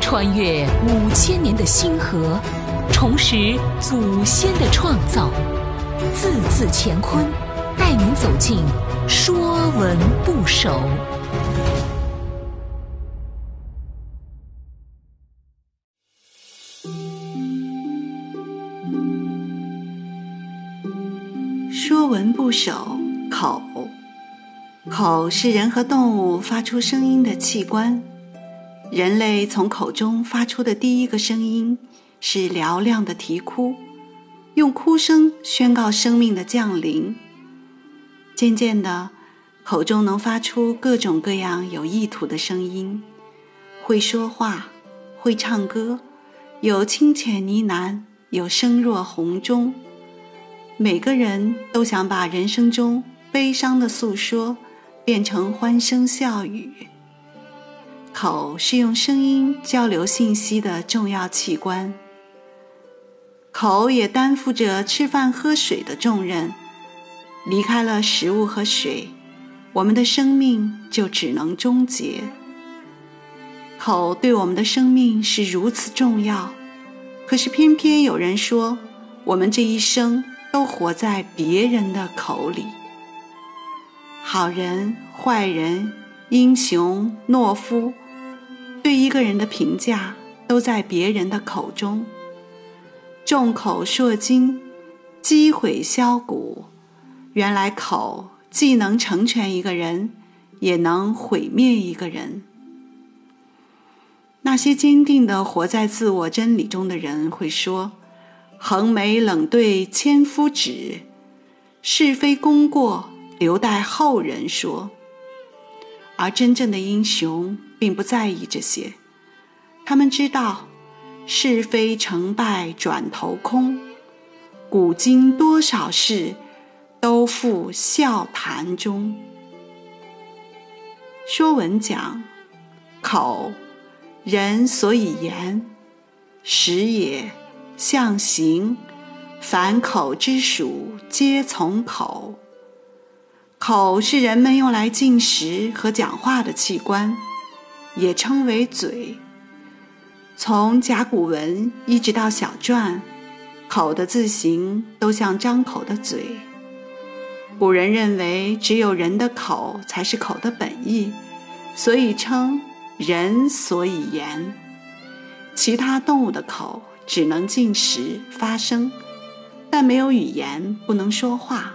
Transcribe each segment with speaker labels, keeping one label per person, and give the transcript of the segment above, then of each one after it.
Speaker 1: 穿越五千年的星河，重拾祖先的创造，字字乾坤，带您走进《说文不首》。
Speaker 2: 《说文不首》口，口是人和动物发出声音的器官。人类从口中发出的第一个声音是嘹亮的啼哭，用哭声宣告生命的降临。渐渐的，口中能发出各种各样有意图的声音，会说话，会唱歌，有清浅呢喃，有声若洪钟。每个人都想把人生中悲伤的诉说变成欢声笑语。口是用声音交流信息的重要器官，口也担负着吃饭喝水的重任。离开了食物和水，我们的生命就只能终结。口对我们的生命是如此重要，可是偏偏有人说，我们这一生都活在别人的口里。好人、坏人、英雄、懦夫。对一个人的评价都在别人的口中。众口铄金，积毁销骨。原来口既能成全一个人，也能毁灭一个人。那些坚定的活在自我真理中的人会说：“横眉冷对千夫指，是非功过留待后人说。”而真正的英雄。并不在意这些，他们知道是非成败转头空，古今多少事，都付笑谈中。说文讲口，人所以言，食也，象形，凡口之属，皆从口。口是人们用来进食和讲话的器官。也称为嘴。从甲骨文一直到小篆，口的字形都像张口的嘴。古人认为只有人的口才是口的本意，所以称人所以言。其他动物的口只能进食发声，但没有语言，不能说话。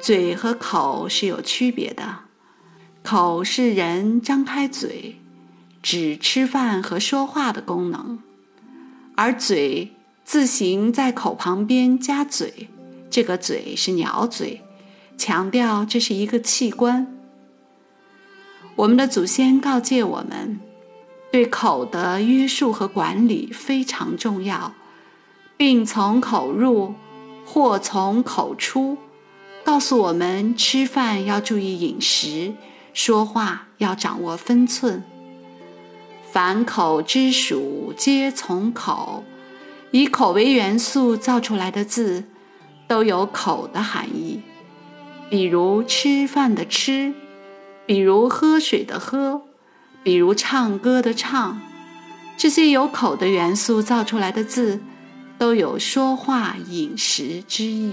Speaker 2: 嘴和口是有区别的。口是人张开嘴，指吃饭和说话的功能，而嘴字形在口旁边加嘴，这个嘴是鸟嘴，强调这是一个器官。我们的祖先告诫我们，对口的约束和管理非常重要，病从口入，祸从口出，告诉我们吃饭要注意饮食。说话要掌握分寸。凡口之属，皆从口。以口为元素造出来的字，都有口的含义。比如吃饭的吃，比如喝水的喝，比如唱歌的唱。这些有口的元素造出来的字，都有说话、饮食之意。